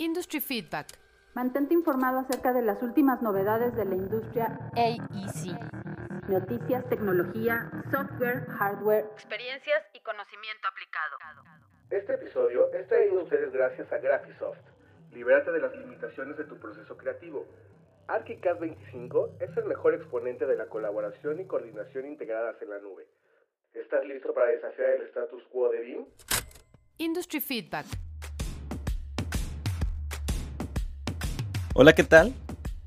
Industry Feedback. Mantente informado acerca de las últimas novedades de la industria AEC. Noticias, tecnología, software, hardware, experiencias y conocimiento aplicado. Este episodio es traído a ustedes gracias a Graphisoft. Libérate de las limitaciones de tu proceso creativo. ArchiCAD 25 es el mejor exponente de la colaboración y coordinación integradas en la nube. ¿Estás listo para desafiar el status quo de BIM? Industry Feedback. Hola, ¿qué tal?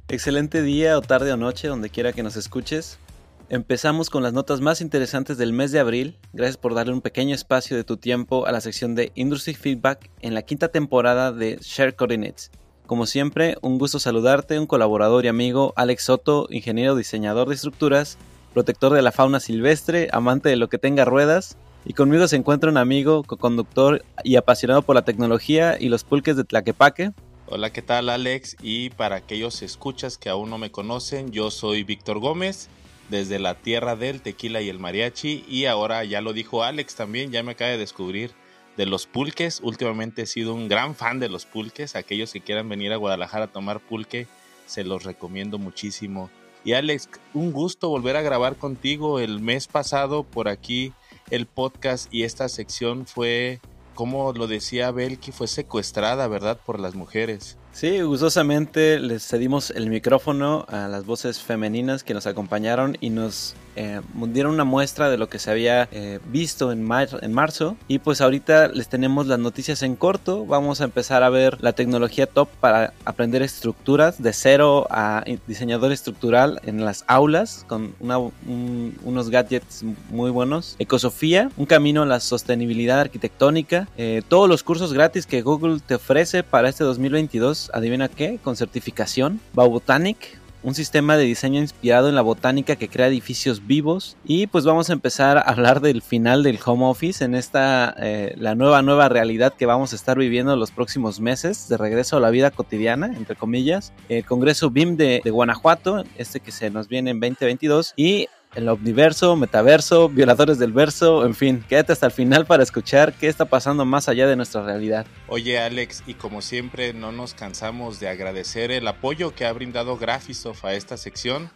Excelente día o tarde o noche, donde quiera que nos escuches. Empezamos con las notas más interesantes del mes de abril. Gracias por darle un pequeño espacio de tu tiempo a la sección de Industry Feedback en la quinta temporada de Share Coordinates. Como siempre, un gusto saludarte, un colaborador y amigo, Alex Soto, ingeniero diseñador de estructuras, protector de la fauna silvestre, amante de lo que tenga ruedas, y conmigo se encuentra un amigo, co-conductor y apasionado por la tecnología y los pulques de Tlaquepaque, Hola, ¿qué tal Alex? Y para aquellos escuchas que aún no me conocen, yo soy Víctor Gómez, desde la tierra del tequila y el mariachi. Y ahora ya lo dijo Alex también, ya me acaba de descubrir de los pulques. Últimamente he sido un gran fan de los pulques. Aquellos que quieran venir a Guadalajara a tomar pulque, se los recomiendo muchísimo. Y Alex, un gusto volver a grabar contigo. El mes pasado por aquí el podcast y esta sección fue como lo decía Belki, fue secuestrada, ¿verdad?, por las mujeres. Sí, gustosamente les cedimos el micrófono a las voces femeninas que nos acompañaron y nos eh, dieron una muestra de lo que se había eh, visto en, en marzo. Y pues ahorita les tenemos las noticias en corto. Vamos a empezar a ver la tecnología top para aprender estructuras de cero a diseñador estructural en las aulas con unos gadgets muy buenos. Ecosofía, un camino a la sostenibilidad arquitectónica. Eh, todos los cursos gratis que Google te ofrece para este 2022 adivina qué, con certificación. Baubotanic, un sistema de diseño inspirado en la botánica que crea edificios vivos. Y pues vamos a empezar a hablar del final del home office en esta, eh, la nueva, nueva realidad que vamos a estar viviendo los próximos meses de regreso a la vida cotidiana, entre comillas. El Congreso BIM de, de Guanajuato, este que se nos viene en 2022. Y el omniverso, metaverso, violadores del verso, en fin, quédate hasta el final para escuchar qué está pasando más allá de nuestra realidad. Oye Alex, y como siempre no nos cansamos de agradecer el apoyo que ha brindado Graphisoft a esta sección,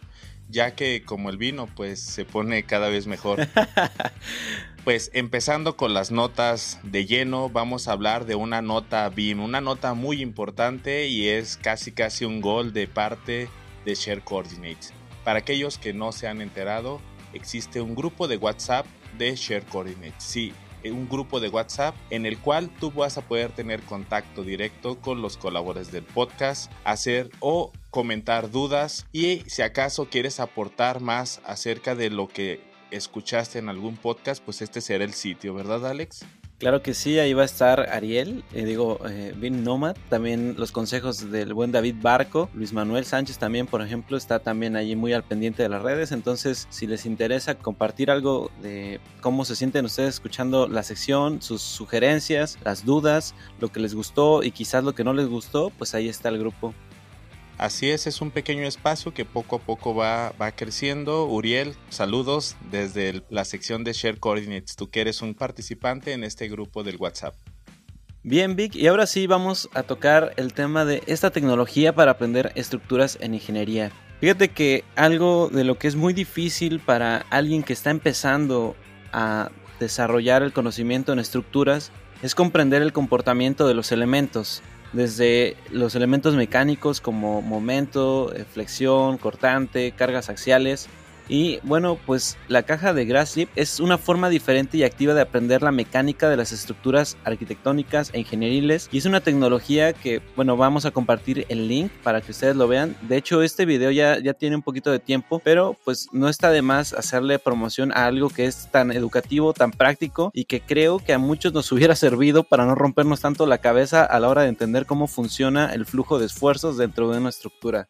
ya que como el vino pues se pone cada vez mejor. pues empezando con las notas de lleno, vamos a hablar de una nota BIM, una nota muy importante y es casi casi un gol de parte de Share Coordinates. Para aquellos que no se han enterado, existe un grupo de WhatsApp de Share Coordinates. Sí, eh, un grupo de WhatsApp en el cual tú vas a poder tener contacto directo con los colaboradores del podcast, hacer o comentar dudas y si acaso quieres aportar más acerca de lo que escuchaste en algún podcast, pues este será el sitio, ¿verdad Alex? Claro que sí, ahí va a estar Ariel, eh, digo, eh, Vin Nomad, también los consejos del buen David Barco, Luis Manuel Sánchez también, por ejemplo, está también allí muy al pendiente de las redes, entonces si les interesa compartir algo de cómo se sienten ustedes escuchando la sección, sus sugerencias, las dudas, lo que les gustó y quizás lo que no les gustó, pues ahí está el grupo. Así es, es un pequeño espacio que poco a poco va, va creciendo. Uriel, saludos desde la sección de Share Coordinates, tú que eres un participante en este grupo del WhatsApp. Bien, Vic, y ahora sí vamos a tocar el tema de esta tecnología para aprender estructuras en ingeniería. Fíjate que algo de lo que es muy difícil para alguien que está empezando a desarrollar el conocimiento en estructuras es comprender el comportamiento de los elementos desde los elementos mecánicos como momento, eh, flexión, cortante, cargas axiales, y bueno, pues la caja de Grasslip es una forma diferente y activa de aprender la mecánica de las estructuras arquitectónicas e ingenieriles. Y es una tecnología que, bueno, vamos a compartir el link para que ustedes lo vean. De hecho, este video ya, ya tiene un poquito de tiempo, pero pues no está de más hacerle promoción a algo que es tan educativo, tan práctico y que creo que a muchos nos hubiera servido para no rompernos tanto la cabeza a la hora de entender cómo funciona el flujo de esfuerzos dentro de una estructura.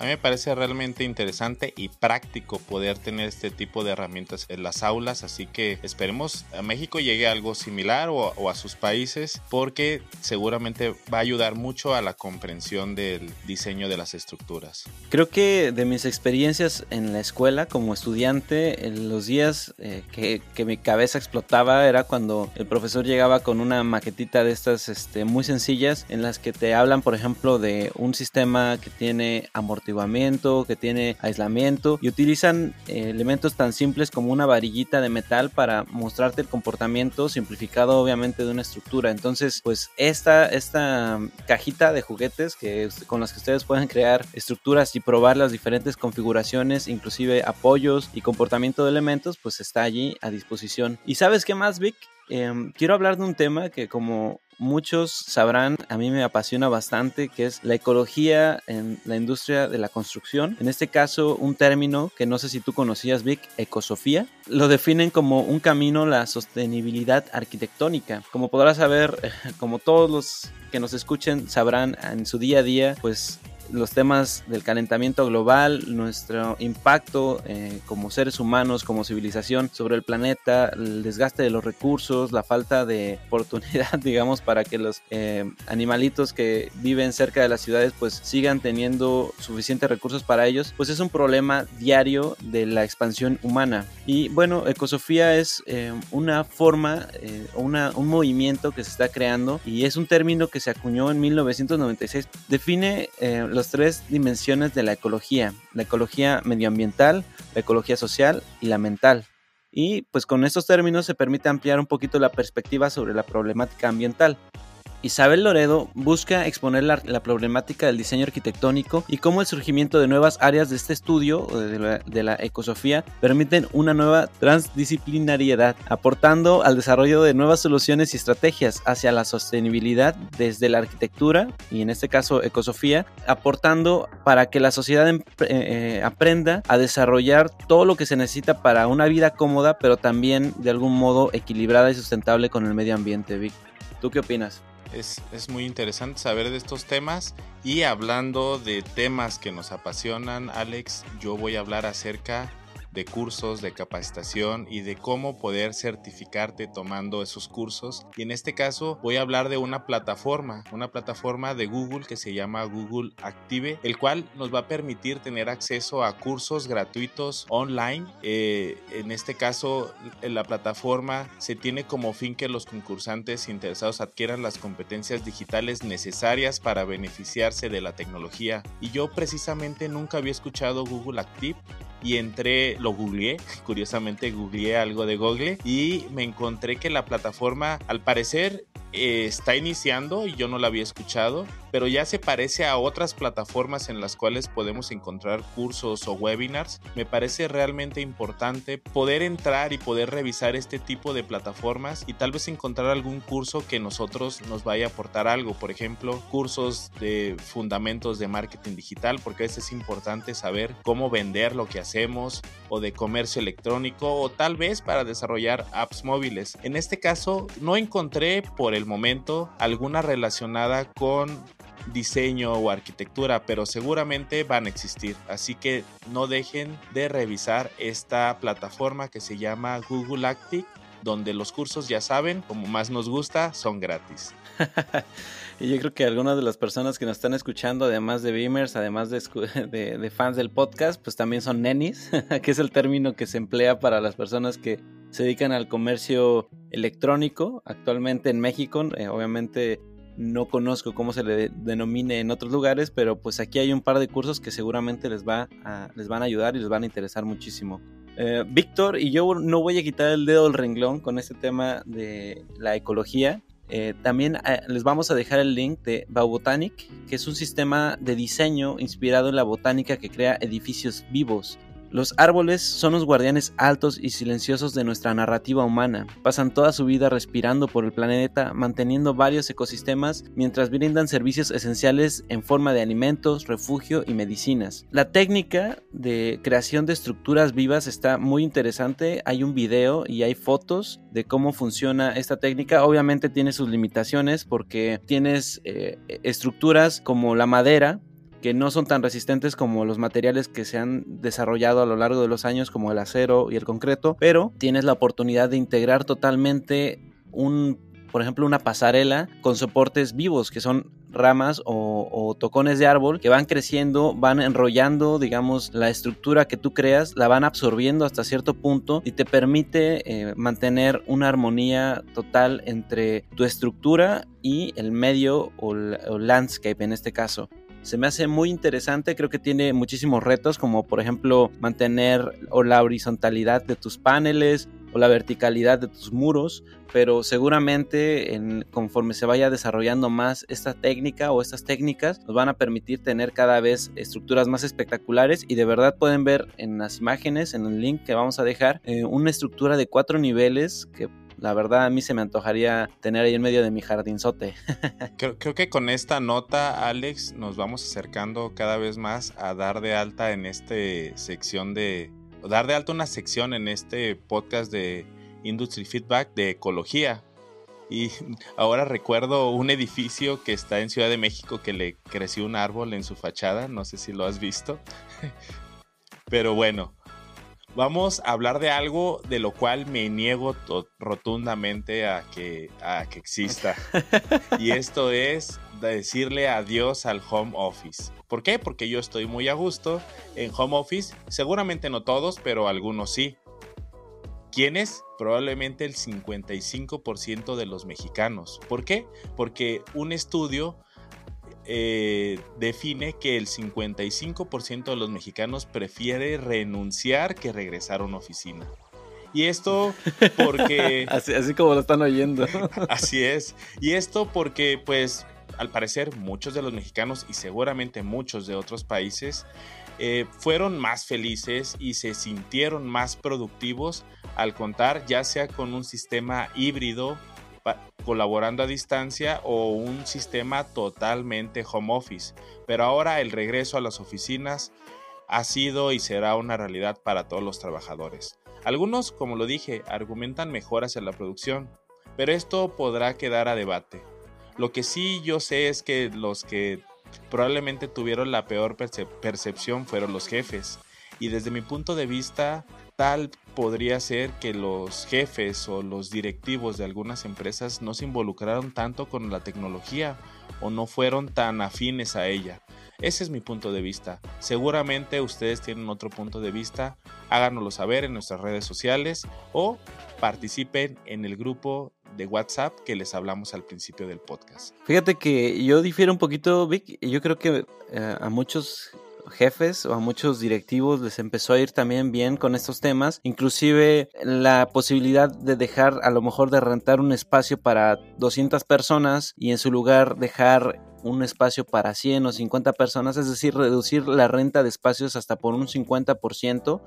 A mí me parece realmente interesante y práctico poder tener este tipo de herramientas en las aulas, así que esperemos a México llegue algo similar o, a sus países porque seguramente va a ayudar mucho a la comprensión del diseño de las estructuras. Creo que de mis experiencias en la escuela como estudiante, en los días eh, que, que, mi cabeza explotaba era cuando el profesor llegaba con una maquetita de estas este, muy sencillas en las que te hablan, por ejemplo, de un sistema que tiene que tiene aislamiento y utilizan eh, elementos tan simples como una varillita de metal para mostrarte el comportamiento simplificado obviamente de una estructura. Entonces, pues esta, esta cajita de juguetes que, con las que ustedes pueden crear estructuras y probar las diferentes configuraciones, inclusive apoyos y comportamiento de elementos, pues está allí a disposición. ¿Y sabes qué más, Vic? Em, quiero hablar de un tema que como muchos sabrán, a mí me apasiona bastante, que es la ecología en la industria de la construcción. En este caso, un término que no sé si tú conocías, Vic, ecosofía. Lo definen como un camino la sostenibilidad arquitectónica. Como podrás saber, como todos los que nos escuchen sabrán en su día a día, pues los temas del calentamiento global, nuestro impacto eh, como seres humanos, como civilización sobre el planeta, el desgaste de los recursos, la falta de oportunidad, digamos, para que los eh, animalitos que viven cerca de las ciudades pues sigan teniendo suficientes recursos para ellos, pues es un problema diario de la expansión humana. Y bueno, Ecosofía es eh, una forma, una, un movimiento que se está creando y es un término que se acuñó en 1996. Define los tres dimensiones de la ecología, la ecología medioambiental, la ecología social y la mental. Y pues con estos términos se permite ampliar un poquito la perspectiva sobre la problemática ambiental. Isabel Loredo busca exponer la, problemática del diseño arquitectónico y cómo el surgimiento de nuevas áreas de este estudio de la, de la, ecosofía permiten una nueva transdisciplinariedad, aportando al desarrollo de nuevas soluciones y estrategias hacia la sostenibilidad desde la arquitectura y en este caso ecosofía, aportando para que la sociedad eh, eh, aprenda a desarrollar todo lo que se necesita para una vida cómoda, pero también de algún modo equilibrada y sustentable con el medio ambiente. Vic, ¿tú qué opinas? Es, muy interesante saber de estos temas. Y hablando de temas que nos apasionan, Alex, yo voy a hablar acerca de cursos, de capacitación y de cómo poder certificarte tomando esos cursos. Y en este caso voy a hablar de una plataforma, una plataforma de Google que se llama Google Active, el cual nos va a permitir tener acceso a cursos gratuitos online. Eh, en este caso, la plataforma se tiene como fin que los concursantes interesados adquieran las competencias digitales necesarias para beneficiarse de la tecnología. Y yo precisamente nunca había escuchado Google Active y entré, lo googleé, curiosamente googleé algo de Google y me encontré que la plataforma al parecer eh, está iniciando y yo no la había escuchado, pero ya se parece a otras plataformas en las cuales podemos encontrar cursos o webinars. Me parece realmente importante poder entrar y poder revisar este tipo de plataformas y tal vez encontrar algún curso que nosotros nos vaya a aportar algo. Por ejemplo, cursos de fundamentos de marketing digital, porque a veces es importante saber cómo vender lo que hacemos o de comercio electrónico o tal vez para desarrollar apps móviles. En este caso, no encontré por el momento alguna relacionada con diseño o arquitectura, pero seguramente van a existir. Así que no dejen de revisar esta plataforma que se llama Google Active, donde los cursos, ya saben, como más nos gusta, son gratis. y yo creo que algunas de las personas que nos están escuchando, además de Beamers, además de, de fans del podcast, pues también son nenis, que es el término que se emplea para las personas que se dedican al comercio electrónico actualmente en México. Eh, obviamente no conozco cómo se le denomine en otros lugares, pero pues aquí hay un par de cursos que seguramente les, va les van a ayudar y les van a interesar muchísimo. Eh, Víctor y yo no voy a quitar el dedo del renglón con este tema de la ecología. Eh, también les vamos a dejar el link de Baubotanic, que es un sistema de diseño inspirado en la botánica que crea edificios vivos. Los árboles son los guardianes altos y silenciosos de nuestra narrativa humana. Pasan toda su vida respirando por el planeta, manteniendo varios ecosistemas mientras brindan servicios esenciales en forma de alimentos, refugio y medicinas. La técnica de creación de estructuras vivas está muy interesante. Hay un video y hay fotos de cómo funciona esta técnica. Obviamente tiene sus limitaciones porque tienes eh, estructuras como la madera que no son tan resistentes como los materiales que se han desarrollado a lo largo de los años como el acero y el concreto, pero tienes la oportunidad de integrar totalmente un por ejemplo, una pasarela con soportes vivos, que son ramas o, tocones de árbol que van creciendo, van enrollando, digamos, la estructura que tú creas, la van absorbiendo hasta cierto punto y te permite eh, mantener una armonía total entre tu estructura y el medio o, o landscape en este caso se me hace muy interesante, creo que tiene muchísimos retos como por ejemplo mantener o la horizontalidad de tus paneles, o la verticalidad de tus muros, pero seguramente en, conforme se vaya desarrollando más esta técnica o estas técnicas, nos van a permitir tener cada vez estructuras más espectaculares y de verdad pueden ver en las imágenes, en el link que vamos a dejar, eh, una estructura de cuatro niveles que la verdad a mí se me antojaría tener ahí en medio de mi jardinzote. creo, creo, que con esta nota, Alex, nos vamos acercando cada vez más a dar de alta en esta sección de, dar de alto una sección en este podcast de Industry Feedback de ecología. Y ahora recuerdo un edificio que está en Ciudad de México que le creció un árbol en su fachada, no sé si lo has visto. Pero bueno, vamos a hablar de algo de lo cual me niego rotundamente a que, a que exista. Y esto es decirle adiós al home office. ¿Por qué? Porque yo estoy muy a gusto en home office, seguramente no todos, pero algunos sí. ¿Quiénes? Probablemente el 55% de los mexicanos. ¿Por qué? Porque un estudio eh, define que el 55% de los mexicanos prefiere renunciar que regresar a una oficina. Y esto porque... así, así, como lo están oyendo. así es. Y esto porque pues al parecer muchos de los mexicanos y seguramente muchos de otros países eh, fueron más felices y se sintieron más productivos al contar ya sea con un sistema híbrido colaborando a distancia o un sistema totalmente home office. Pero ahora el regreso a las oficinas ha sido y será una realidad para todos los trabajadores. Algunos, como lo dije, argumentan mejoras en la producción, pero esto podrá quedar a debate. Lo que sí yo sé es que los que probablemente tuvieron la peor percepción fueron los jefes. Y desde mi punto de vista, tal podría ser que los jefes o los directivos de algunas empresas no se involucraron tanto con la tecnología o no fueron tan afines a ella. Ese es mi punto de vista. Seguramente ustedes tienen otro punto de vista. Háganoslo saber en nuestras redes sociales o participen en el grupo de WhatsApp que les hablamos al principio del podcast. Fíjate que yo difiero un poquito, Vic. Yo creo que eh, a muchos jefes o a muchos directivos les empezó a ir también bien con estos temas, inclusive la posibilidad de dejar a lo mejor de rentar un espacio para 200 personas y en su lugar dejar un espacio para 100 o 50 personas, es decir, reducir la renta de espacios hasta por un 50%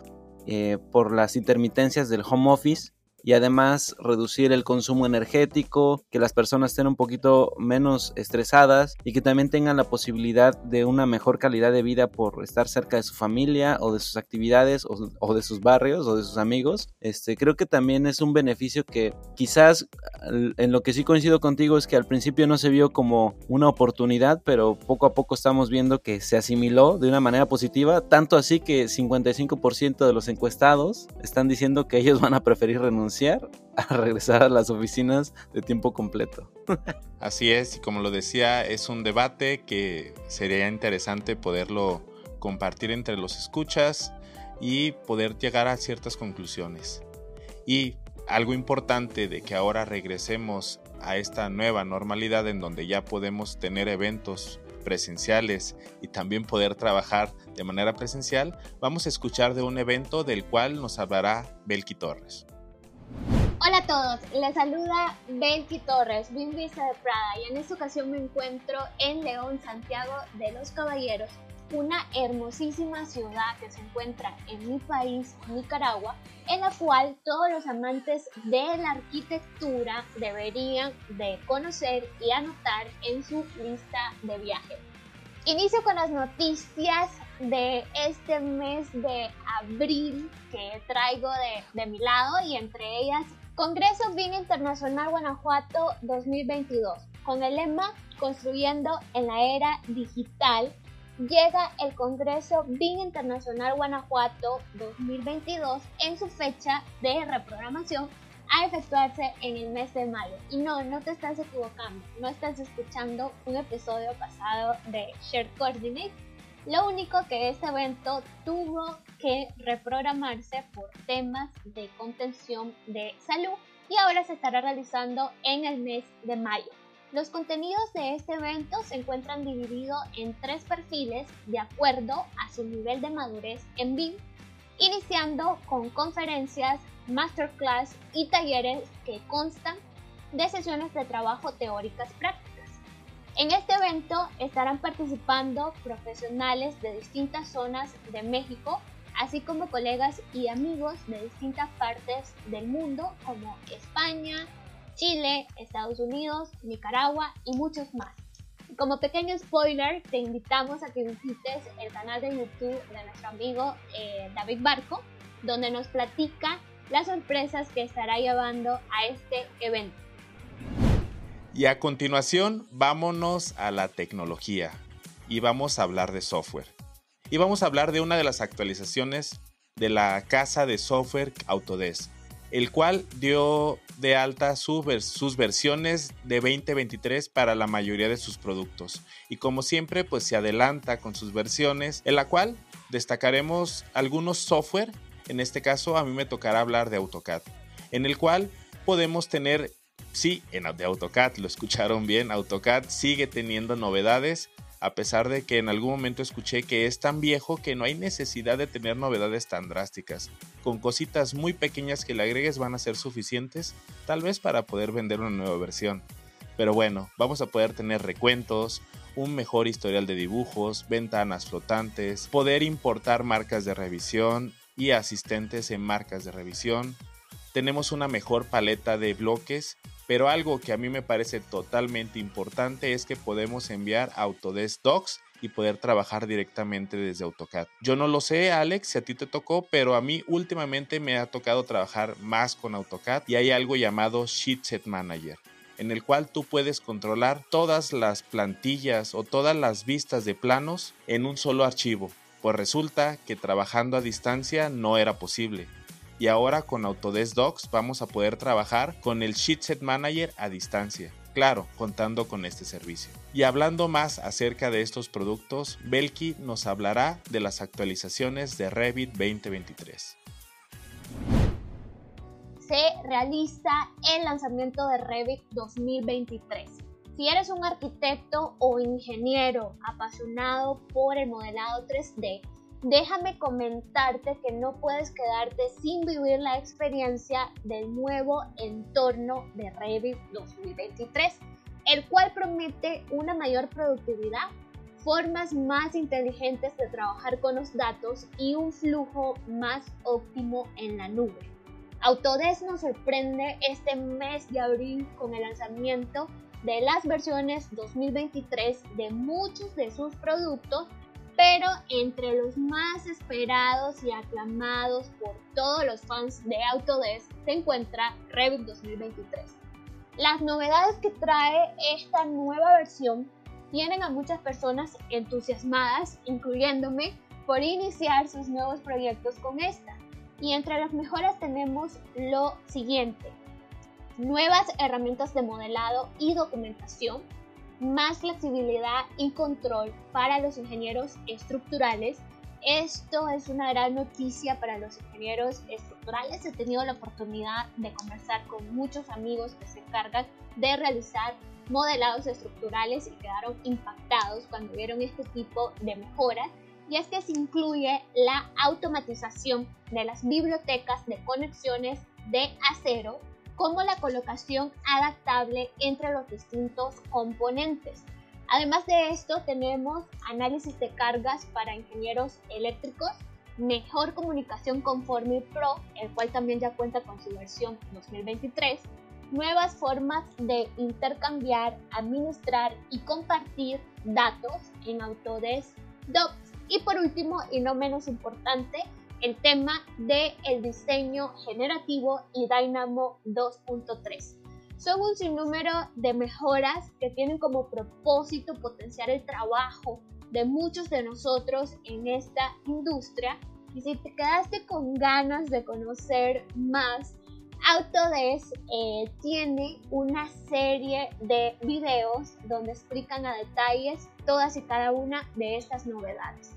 eh, por las intermitencias del home office y además reducir el consumo energético, que las personas estén un poquito menos estresadas y que también tengan la posibilidad de una mejor calidad de vida por estar cerca de su familia o de sus actividades o, de sus barrios o de sus amigos. Este, creo que también es un beneficio que quizás en lo que sí coincido contigo es que al principio no se vio como una oportunidad, pero poco a poco estamos viendo que se asimiló de una manera positiva, tanto así que 55% de los encuestados están diciendo que ellos van a preferir renunciar a regresar a las oficinas de tiempo completo. Así es, y como lo decía, es un debate que sería interesante poderlo compartir entre los escuchas y poder llegar a ciertas conclusiones. Y algo importante de que ahora regresemos a esta nueva normalidad en donde ya podemos tener eventos presenciales y también poder trabajar de manera presencial, vamos a escuchar de un evento del cual nos hablará Belki Torres. Hola a todos, les saluda Belki Torres, Vista de Prada y en esta ocasión me encuentro en León, Santiago de los Caballeros, una hermosísima ciudad que se encuentra en mi país, Nicaragua, en la cual todos los amantes de la arquitectura deberían de conocer y anotar en su lista de viaje. Inicio con las noticias de este mes de abril que traigo de, mi lado y entre ellas Congreso Vino Internacional Guanajuato 2022 con el lema Construyendo en la Era Digital llega el Congreso BIM Internacional Guanajuato 2022 en su fecha de reprogramación a efectuarse en el mes de mayo. Y no, no te estás equivocando, no estás escuchando un episodio pasado de Shared Coordinate. Lo único que este evento tuvo que reprogramarse por temas de contención de salud y ahora se estará realizando en el mes de mayo. Los contenidos de este evento se encuentran divididos en tres perfiles de acuerdo a su nivel de madurez en BIM, iniciando con conferencias, masterclass y talleres que constan de sesiones de trabajo teóricas prácticas. En este evento estarán participando profesionales de distintas zonas de México, así como colegas y amigos de distintas partes del mundo como España, Chile, Estados Unidos, Nicaragua y muchos más. Como pequeño spoiler, te invitamos a que visites el canal de YouTube de nuestro amigo eh, David Barco, donde nos platica las sorpresas que estará llevando a este evento. Y a continuación, vámonos a la tecnología y vamos a hablar de software. Y vamos a hablar de una de las actualizaciones de la casa de software Autodesk, el cual dio de alta sus versiones de 2023 para la mayoría de sus productos. Y como siempre, pues se adelanta con sus versiones, en la cual destacaremos algunos software en este caso a mí me tocará hablar de AutoCAD, en el cual podemos tener, sí, en de AutoCAD, lo escucharon bien, AutoCAD sigue teniendo novedades, a pesar de que en algún momento escuché que es tan viejo que no hay necesidad de tener novedades tan drásticas. Con cositas muy pequeñas que le agregues van a ser suficientes, tal vez para poder vender una nueva versión. Pero bueno, vamos a poder tener recuentos, un mejor historial de dibujos, ventanas flotantes, poder importar marcas de revisión, y asistentes en marcas de revisión. Tenemos una mejor paleta de bloques, pero algo que a mí me parece totalmente importante es que podemos enviar Autodesk Docs y poder trabajar directamente desde AutoCAD. Yo no lo sé, Alex, si a ti te tocó, pero a mí últimamente me ha tocado trabajar más con AutoCAD y hay algo llamado Sheet Set Manager en el cual tú puedes controlar todas las plantillas o todas las vistas de planos en un solo archivo. Pues resulta que trabajando a distancia no era posible. Y ahora con Autodesk Docs vamos a poder trabajar con el Sheetset Manager a distancia. Claro, contando con este servicio. Y hablando más acerca de estos productos, Belki nos hablará de las actualizaciones de Revit 2023 se realiza el lanzamiento de Revit 2023. Si eres un arquitecto o ingeniero apasionado por el modelado 3D, déjame comentarte que no puedes quedarte sin vivir la experiencia del nuevo entorno de Revit 2023, el cual promete una mayor productividad, formas más inteligentes de trabajar con los datos y un flujo más óptimo en la nube. Autodesk nos sorprende este mes de abril con el lanzamiento de las versiones 2023 de muchos de sus productos, pero entre los más esperados y aclamados por todos los fans de Autodesk se encuentra Revit 2023. Las novedades que trae esta nueva versión tienen a muchas personas entusiasmadas, incluyéndome, por iniciar sus nuevos proyectos con esta. Y entre las mejoras tenemos lo siguiente nuevas herramientas de modelado y documentación, más flexibilidad y control para los ingenieros estructurales. Esto es una gran noticia para los ingenieros estructurales. He tenido la oportunidad de conversar con muchos amigos que se encargan de realizar modelados estructurales y quedaron impactados cuando vieron este tipo de mejoras. Y es que se incluye la automatización de las bibliotecas de conexiones de acero como la colocación adaptable entre los distintos componentes. Además de esto, tenemos análisis de cargas para ingenieros eléctricos, mejor comunicación con Formil Pro, el cual también ya cuenta con su versión 2023, nuevas formas de intercambiar, administrar y compartir datos en Autodesk Docs. Y por último, y no menos importante, el tema del el diseño generativo y Dynamo 2.3. Son un sinnúmero de mejoras que tienen como propósito potenciar el trabajo de muchos de nosotros en esta industria. Y si te quedaste con ganas de conocer más, Autodesk eh, tiene una serie de videos donde explican a detalles todas y cada una de estas novedades.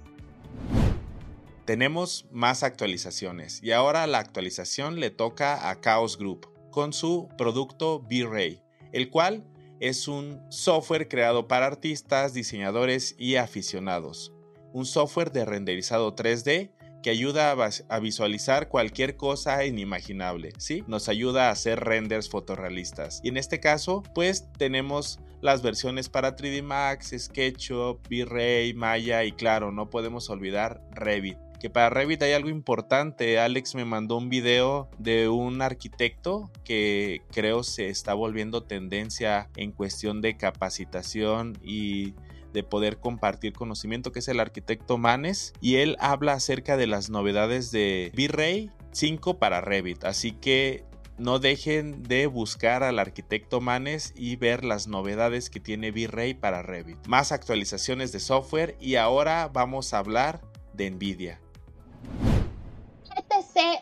Tenemos más actualizaciones y ahora la actualización le toca a Chaos Group con su producto V-Ray, el cual es un software creado para artistas, diseñadores y aficionados. Un software de renderizado 3D que ayuda a, visualizar cualquier cosa inimaginable, ¿sí? Nos ayuda a hacer renders fotorrealistas. Y en este caso, pues tenemos las versiones para 3D Max, SketchUp, V-Ray, Maya y claro, no podemos olvidar Revit para Revit hay algo importante. Alex me mandó un video de un arquitecto que creo se está volviendo tendencia en cuestión de capacitación y de poder compartir conocimiento, que es el arquitecto Manes, y él habla acerca de las novedades de V-Ray 5 para Revit. Así que no dejen de buscar al arquitecto Manes y ver las novedades que tiene V-Ray para Revit. Más actualizaciones de software y ahora vamos a hablar de Nvidia.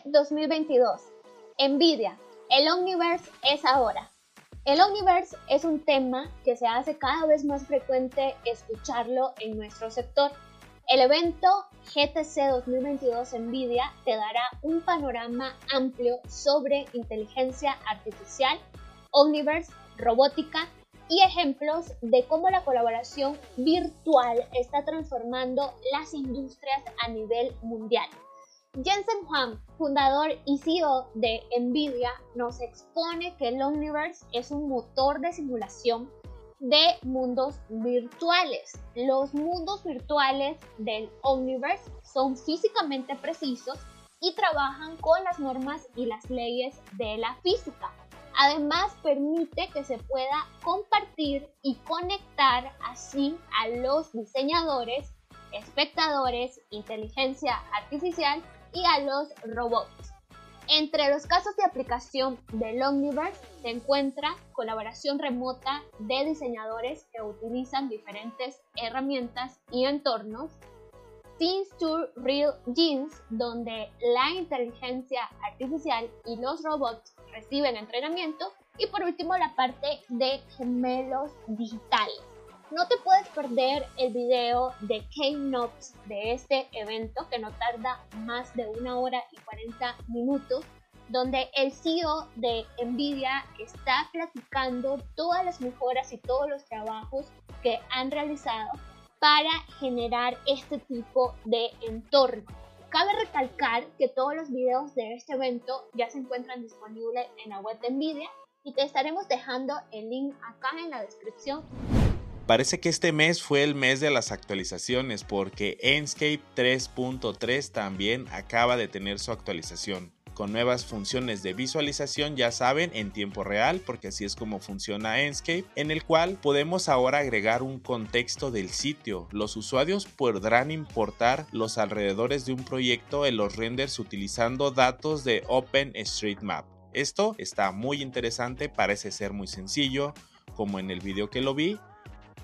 GTC 2022. Nvidia. El Omniverse es ahora. El Omniverse es un tema que se hace cada vez más frecuente escucharlo en nuestro sector. El evento GTC 2022 Nvidia te dará un panorama amplio sobre inteligencia artificial, Omniverse, robótica y ejemplos de cómo la colaboración virtual está transformando las industrias a nivel mundial. Jensen Huang, fundador y CEO de Nvidia, nos expone que el Omniverse es un motor de simulación de mundos virtuales. Los mundos virtuales del Omniverse son físicamente precisos y trabajan con las normas y las leyes de la física. Además, permite que se pueda compartir y conectar así a los diseñadores, espectadores, inteligencia artificial y a los robots. Entre los casos de aplicación del Omniverse se encuentra colaboración remota de diseñadores que utilizan diferentes herramientas y entornos, Things to Real Genes, donde la inteligencia artificial y los robots reciben entrenamiento, y por último la parte de gemelos digitales. No te puedes perder el video de Keynote de este evento que no tarda más de una hora y 40 minutos, donde el CEO de Nvidia está platicando todas las mejoras y todos los trabajos que han realizado para generar este tipo de entorno. Cabe recalcar que todos los videos de este evento ya se encuentran disponibles en la web de Nvidia y te estaremos dejando el link acá en la descripción Parece que este mes fue el mes de las actualizaciones porque Enscape 3.3 también acaba de tener su actualización con nuevas funciones de visualización, ya saben, en tiempo real, porque así es como funciona Enscape, en el cual podemos ahora agregar un contexto del sitio. Los usuarios podrán importar los alrededores de un proyecto en los renders utilizando datos de OpenStreetMap. Esto está muy interesante, parece ser muy sencillo, como en el video que lo vi,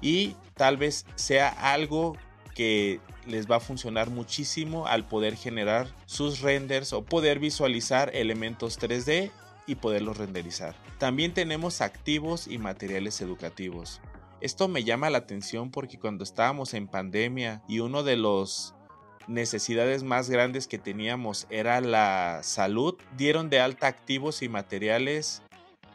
y tal vez sea algo que les va a funcionar muchísimo al poder generar sus renders o poder visualizar elementos 3D y poderlos renderizar. También tenemos activos y materiales educativos. Esto me llama la atención porque cuando estábamos en pandemia y uno de los necesidades más grandes que teníamos era la salud, dieron de alta activos y materiales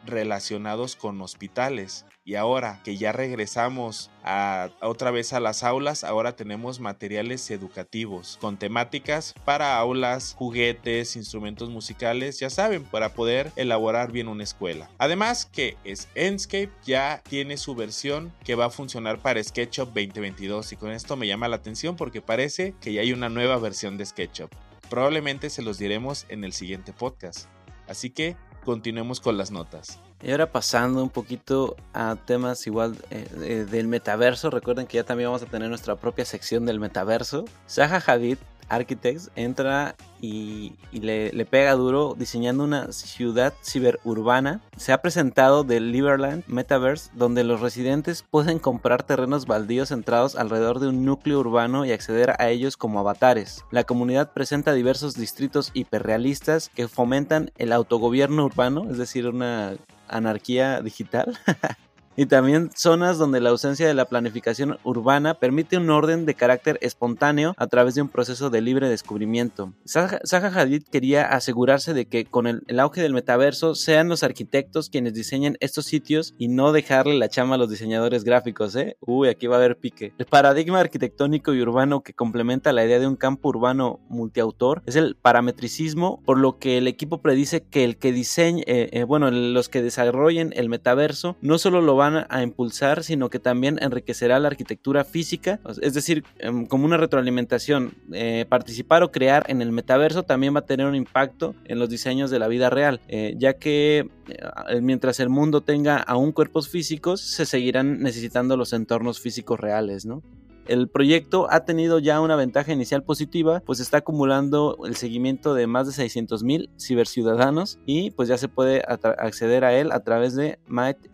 relacionados con hospitales. Y ahora que ya regresamos a, otra vez a las aulas, ahora tenemos materiales educativos con temáticas para aulas, juguetes, instrumentos musicales, ya saben, para poder elaborar bien una escuela. Además que es Enscape ya tiene su versión que va a funcionar para SketchUp 2022 y con esto me llama la atención porque parece que ya hay una nueva versión de SketchUp. Probablemente se los diremos en el siguiente podcast. Así que continuemos con las notas. Y ahora pasando un poquito a temas igual eh, del metaverso, recuerden que ya también vamos a tener nuestra propia sección del metaverso. Zaha Hadid Architects entra y, le, pega duro diseñando una ciudad ciberurbana. Se ha presentado del Liberland Metaverse, donde los residentes pueden comprar terrenos baldíos centrados alrededor de un núcleo urbano y acceder a ellos como avatares. La comunidad presenta diversos distritos hiperrealistas que fomentan el autogobierno urbano, es decir, una anarquía digital. y también zonas donde la ausencia de la planificación urbana permite un orden de carácter espontáneo a través de un proceso de libre descubrimiento. Zaha, Hadid quería asegurarse de que con el, auge del metaverso sean los arquitectos quienes diseñen estos sitios y no dejarle la chama a los diseñadores gráficos, ¿eh? Uy, aquí va a haber pique. El paradigma arquitectónico y urbano que complementa la idea de un campo urbano multiautor es el parametricismo, por lo que el equipo predice que el que diseñe, eh, eh, bueno, los que desarrollen el metaverso no solo lo van a impulsar, sino que también enriquecerá la arquitectura física, es decir, em, como una retroalimentación. Eh, participar o crear en el metaverso también va a tener un impacto en los diseños de la vida real, eh, ya que eh, mientras el mundo tenga aún cuerpos físicos, se seguirán necesitando los entornos físicos reales, ¿no? El proyecto ha tenido ya una ventaja inicial positiva, pues está acumulando el seguimiento de más de 600 mil ciberciudadanos y pues ya se puede acceder a él a través de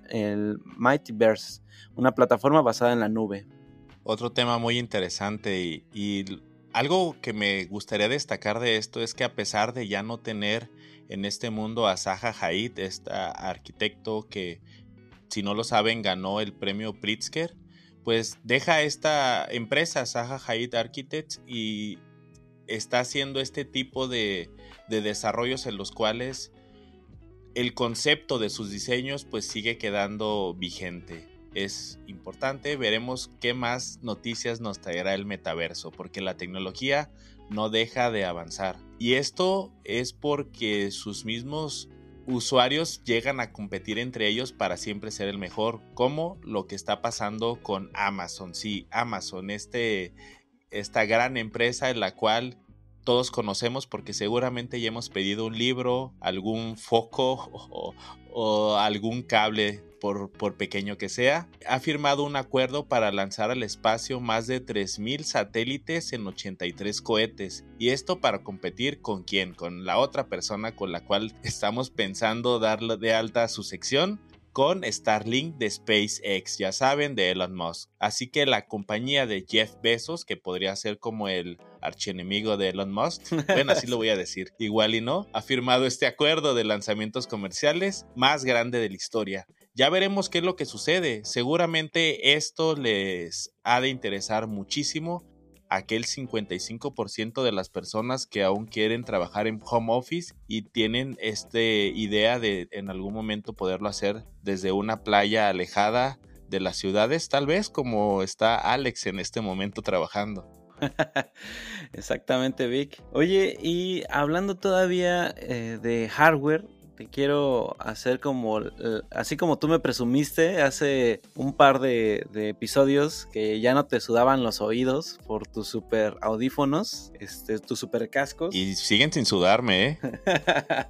el Mightyverse, una plataforma basada en la nube. Otro tema muy interesante y, y algo que me gustaría destacar de esto es que a pesar de ya no tener en este mundo a Zaha Hadid, este arquitecto que, si no lo saben, ganó el premio Pritzker, pues deja esta empresa, Zaha Hadid Architects, y está haciendo este tipo de, desarrollos en los cuales el concepto de sus diseños pues sigue quedando vigente. Es importante, veremos qué más noticias nos traerá el metaverso, porque la tecnología no deja de avanzar. Y esto es porque sus mismos usuarios llegan a competir entre ellos para siempre ser el mejor, como lo que está pasando con Amazon. Sí, Amazon, este, esta gran empresa en la cual todos conocemos porque seguramente ya hemos pedido un libro, algún foco o, algún cable por, pequeño que sea, ha firmado un acuerdo para lanzar al espacio más de 3.000 satélites en 83 cohetes. Y esto para competir con quién? Con la otra persona con la cual estamos pensando darle de alta su sección con Starlink de SpaceX, ya saben, de Elon Musk. Así que la compañía de Jeff Bezos, que podría ser como el archienemigo de Elon Musk, bueno, así lo voy a decir, igual y no, ha firmado este acuerdo de lanzamientos comerciales más grande de la historia. Ya veremos qué es lo que sucede. Seguramente esto les ha de interesar muchísimo aquel 55% de las personas que aún quieren trabajar en home office y tienen esta idea de en algún momento poderlo hacer desde una playa alejada de las ciudades, tal vez como está Alex en este momento trabajando. Exactamente, Vic. Oye, y hablando todavía eh, de hardware, te quiero hacer como, así como tú me presumiste hace un par de, episodios que ya no te sudaban los oídos por tus super audífonos, este, tus super cascos. Y siguen sin sudarme, ¿eh?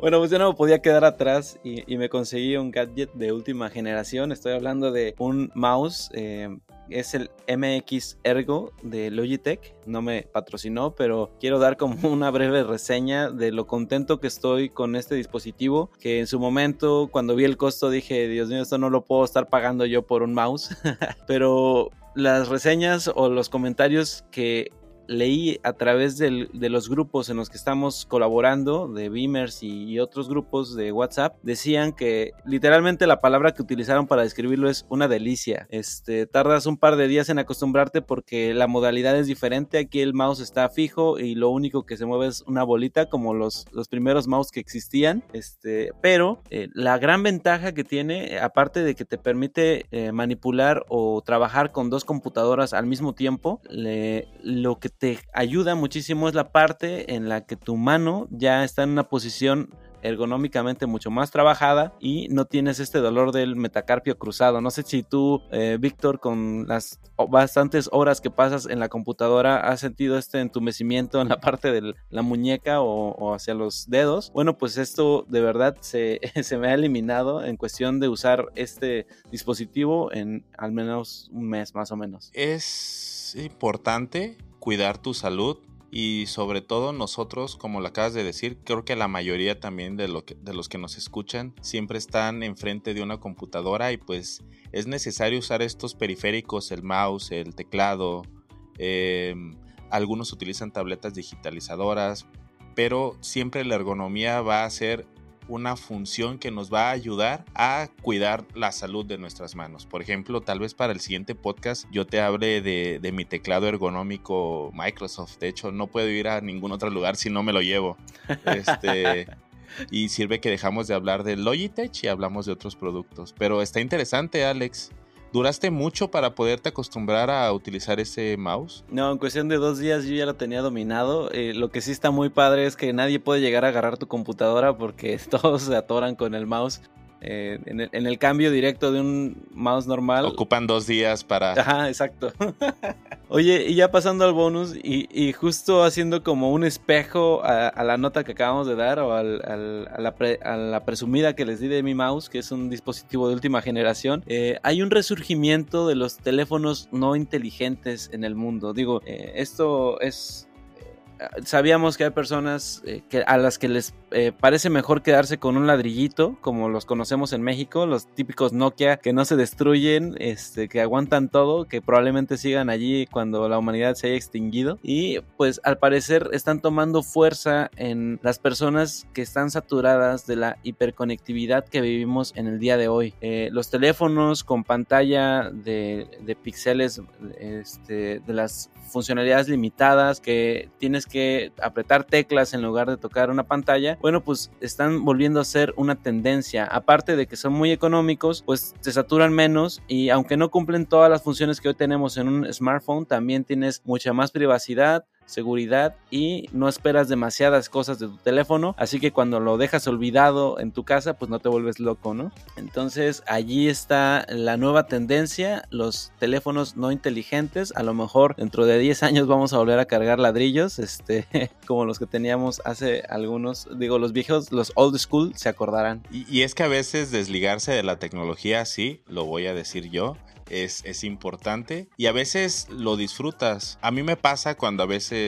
bueno, pues yo no me podía quedar atrás y, me conseguí un gadget de última generación. Estoy hablando de un mouse eh, es el MX Ergo de Logitech. No me patrocinó, pero quiero dar como una breve reseña de lo contento que estoy con este dispositivo. Que en su momento, cuando vi el costo, dije, Dios mío, esto no lo puedo estar pagando yo por un mouse. pero las reseñas o los comentarios que leí a través de los grupos en los que estamos colaborando, de Beamers y, otros grupos de WhatsApp, decían que literalmente la palabra que utilizaron para describirlo es una delicia. Este, tardas un par de días en acostumbrarte porque la modalidad es diferente. Aquí el mouse está fijo y lo único que se mueve es una bolita, como los, primeros mouse que existían. Este, pero eh, la gran ventaja que tiene, aparte de que te permite eh, manipular o trabajar con dos computadoras al mismo tiempo, lo que te ayuda muchísimo es la parte en la que tu mano ya está en una posición ergonómicamente mucho más trabajada y no tienes este dolor del metacarpio cruzado. No sé si tú, eh, Víctor, con las bastantes horas que pasas en la computadora, has sentido este entumecimiento en la parte de la muñeca o, hacia los dedos. Bueno, pues esto de verdad se, se me ha eliminado en cuestión de usar este dispositivo en al menos un mes más o menos. Es importante cuidar tu salud y sobre todo nosotros, como lo acabas de decir, creo que la mayoría también de, lo de los que nos escuchan siempre están enfrente de una computadora y pues es necesario usar estos periféricos, el mouse, el teclado, em, algunos utilizan tabletas digitalizadoras, pero siempre la ergonomía va a ser una función que nos va a ayudar a cuidar la salud de nuestras manos. Por ejemplo, tal vez para el siguiente podcast yo te hable de, mi teclado ergonómico Microsoft. De hecho, no puedo ir a ningún otro lugar si no me lo llevo. Este, y sirve que dejamos de hablar de Logitech y hablamos de otros productos. Pero está interesante, Alex. ¿Duraste mucho para poderte acostumbrar a utilizar ese mouse? No, en cuestión de dos días yo ya lo tenía dominado. Eh, lo que sí está muy padre es que nadie puede llegar a agarrar tu computadora porque todos se atoran con el mouse. Eh, en, el, cambio directo de un mouse normal. Ocupan dos días para. Ajá, exacto. Oye, y ya pasando al bonus y, justo haciendo como un espejo a, la nota que acabamos de dar o a, la presumida que les di de mi mouse, que es un dispositivo de última generación, eh, hay un resurgimiento de los teléfonos no inteligentes en el mundo. Digo, eh, esto es sabíamos que hay personas eh, que, a las que les eh, parece mejor quedarse con un ladrillito, como los conocemos en México, los típicos Nokia que no se destruyen, este, que aguantan todo, que probablemente sigan allí cuando la humanidad se haya extinguido. Y pues al parecer están tomando fuerza en las personas que están saturadas de la hiperconectividad que vivimos en el día de hoy. Eh, los teléfonos con pantalla de, de píxeles este, de las funcionalidades limitadas que tienes que apretar teclas en lugar de tocar una pantalla, bueno, pues están volviendo a ser una tendencia. Aparte de que son muy económicos, pues se saturan menos y aunque no cumplen todas las funciones que hoy tenemos en un smartphone, también tienes mucha más privacidad, seguridad y no esperas demasiadas cosas de tu teléfono, así que cuando lo dejas olvidado en tu casa, pues no te vuelves loco, ¿no? Entonces allí está la nueva tendencia, los teléfonos no inteligentes, a lo mejor dentro de 10 años vamos a volver a cargar ladrillos, este, como los que teníamos hace algunos, digo, los viejos, los old school se acordarán. Y, y es que a veces desligarse de la tecnología, sí, lo voy a decir yo, es, importante y a veces lo disfrutas. A mí me pasa cuando a veces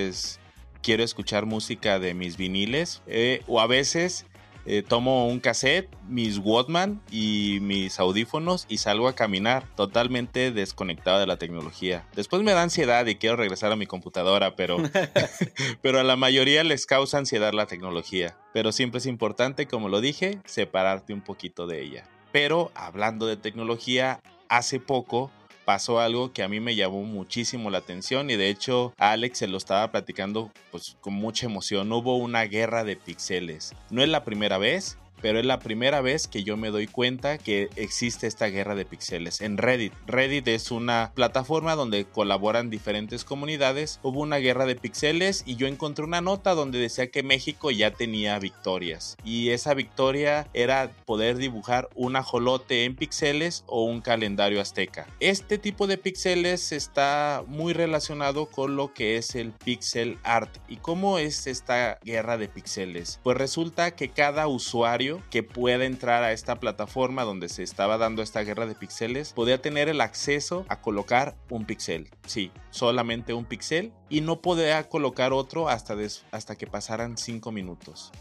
quiero escuchar música de mis viniles eh, o a veces eh, tomo un cassette, mis Walkman y mis audífonos y salgo a caminar totalmente desconectado de la tecnología. Después me da ansiedad y quiero regresar a mi computadora, pero, pero a la mayoría les causa ansiedad la tecnología. Pero siempre es importante, como lo dije, separarte un poquito de ella. Pero hablando de tecnología, hace poco pasó algo que a mí me llamó muchísimo la atención y de hecho Alex se lo estaba platicando pues con mucha emoción. Hubo una guerra de pixeles. No es la primera vez, pero es la primera vez que yo me doy cuenta que existe esta guerra de pixeles en Reddit. Reddit es una plataforma donde colaboran diferentes comunidades. Hubo una guerra de pixeles y yo encontré una nota donde decía que México ya tenía victorias y esa victoria era poder dibujar un ajolote en pixeles o un calendario azteca. Este tipo de pixeles está muy relacionado con lo que es el pixel art. ¿Y cómo es esta guerra de pixeles? Pues resulta que cada usuario que pueda entrar a esta plataforma donde se estaba dando esta guerra de píxeles podía tener el acceso a colocar un píxel. Sí, solamente un píxel y no podía colocar otro hasta, hasta que pasaran 5 minutos.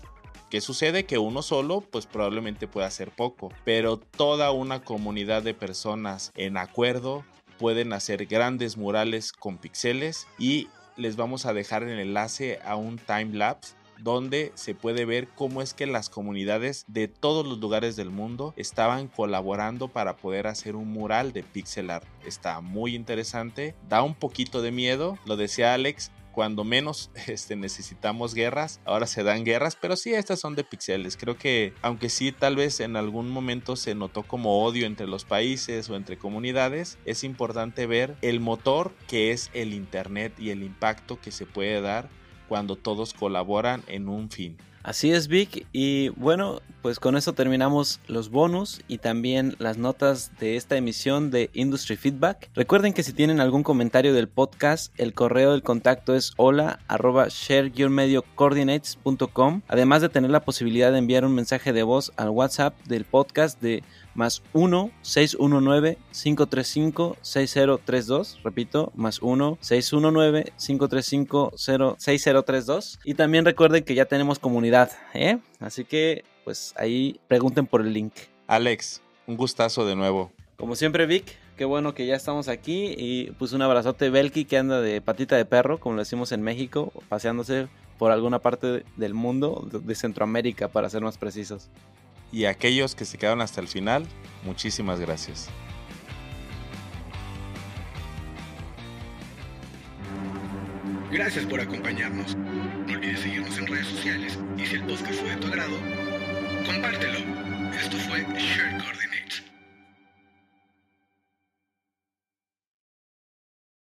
¿Qué sucede? Que uno solo pues probablemente pueda hacer poco, pero toda una comunidad de personas en acuerdo pueden hacer grandes murales con píxeles y les vamos a dejar el enlace a un time lapse donde se puede ver cómo es que las comunidades de todos los lugares del mundo estaban colaborando para poder hacer un mural de pixel art. Está muy interesante, da un poquito de miedo, lo decía Alex, cuando menos este, necesitamos guerras, ahora se dan guerras, pero sí, estas son de pixeles. Creo que, aunque sí, tal vez en algún momento se notó como odio entre los países o entre comunidades, es importante ver el motor que es el Internet y el impacto que se puede dar cuando todos colaboran en un fin. Así es, Vic. Y bueno, pues con eso terminamos los bonus y también las notas de esta emisión de Industry Feedback. Recuerden que si tienen algún comentario del podcast, el correo del contacto es hola arroba share-mediocoordinates.com. Además de tener la posibilidad de enviar un mensaje de voz al WhatsApp del podcast de más 1-619-535-6032. Repito, más 1-619-535-6032. Y también recuerden que ya tenemos comunidad, ¿eh? Así que, pues ahí pregunten por el link. Alex, un gustazo de nuevo. Como siempre, Vic, qué bueno que ya estamos aquí. Y pues un abrazote, Belki, que anda de patita de perro, como lo decimos en México, paseándose por alguna parte del mundo, de Centroamérica, para ser más precisos y a aquellos que se quedaron hasta el final, muchísimas gracias. Gracias por acompañarnos. No olvides seguirnos en redes sociales y si el podcast fue de tu agrado, compártelo. Esto fue Share Coordinate.